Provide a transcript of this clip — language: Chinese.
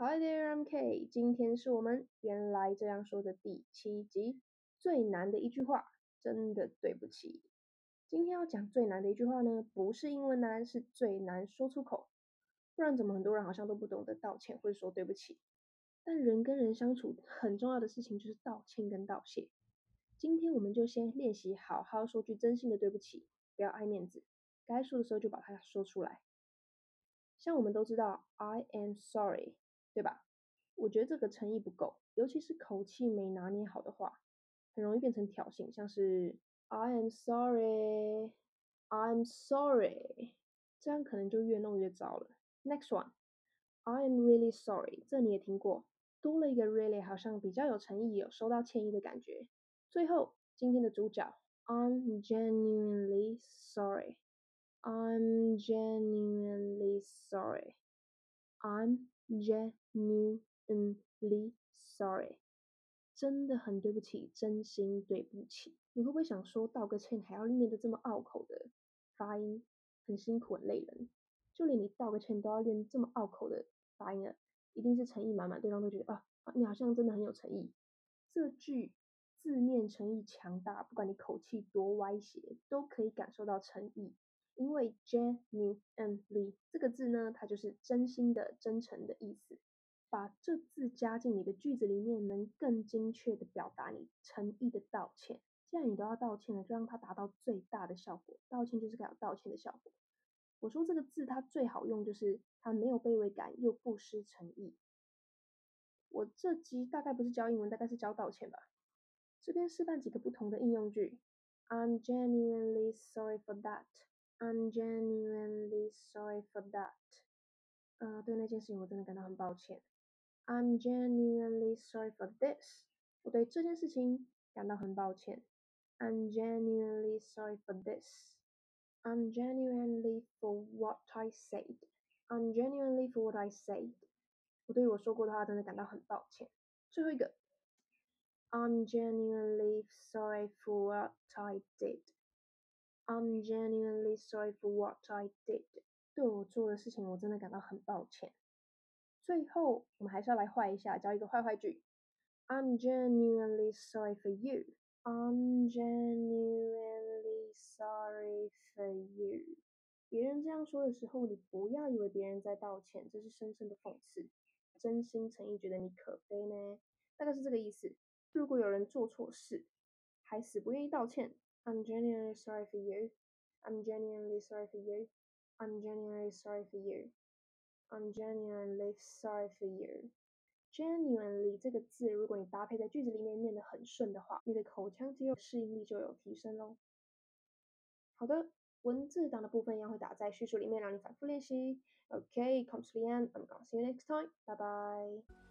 Hi there, I'm K。今天是我们原来这样说的第七集。最难的一句话，真的对不起。今天要讲最难的一句话呢，不是英文难，是最难说出口。不然怎么很多人好像都不懂得道歉或者说对不起？但人跟人相处很重要的事情就是道歉跟道谢。今天我们就先练习好好说句真心的对不起，不要爱面子，该说的时候就把它说出来。像我们都知道，I am sorry，对吧？我觉得这个诚意不够，尤其是口气没拿捏好的话，很容易变成挑衅，像是 I am sorry，I'm sorry，这样可能就越弄越糟了。Next one，I am really sorry，这你也听过，多了一个 really，好像比较有诚意，有收到歉意的感觉。最后，今天的主角，I'm genuinely sorry，I'm genuinely sorry，I'm genuinely sorry，真的很对不起，真心对不起。你会不会想说道个歉还要念得这么拗口的发音，很辛苦很累人？就连你道个歉都要练这么拗口的发音了，一定是诚意满满，对方都觉得啊，你好像真的很有诚意。这句字面诚意强大，不管你口气多歪斜，都可以感受到诚意。因为 genuinely 这个字呢，它就是真心的、真诚的意思。把这字加进你的句子里面，能更精确的表达你诚意的道歉。既然你都要道歉了，就让它达到最大的效果。道歉就是该有道歉的效果。我说这个字它最好用，就是它没有卑微感，又不失诚意。我这集大概不是教英文，大概是教道歉吧。这边示范几个不同的应用句。I'm genuinely sorry for that. I'm genuinely sorry for that. 呃，对那件事情我真的感到很抱歉。I'm genuinely sorry for this. 我对这件事情感到很抱歉。I'm genuinely sorry for this. I'm genuinely for what I said. I'm genuinely for what I said. 我对我说过的话真的感到很抱歉。最后一个，I'm genuinely sorry for what I did. I'm genuinely sorry for what I did. 对我做的事情我真的感到很抱歉。最后，我们还是要来坏一下，教一个坏坏句。I'm genuinely sorry for you. I'm genuinely sorry for you. 别人这样说的时候，你不要以为别人在道歉，这是深深的讽刺。真心诚意觉得你可悲呢，大概是这个意思。如果有人做错事，还死不愿意道歉，I'm genuinely sorry for you. I'm genuinely sorry for you. I'm genuinely sorry for you. I'm genuinely sorry for you. Genuinely 这个字，如果你搭配在句子里面念得很顺的话，你的口腔肌肉适应力就有提升喽。好的，文字档的部分一样会打在叙述里面，让你反复练习。OK，come to the end. I'm gonna see you next time. Bye bye.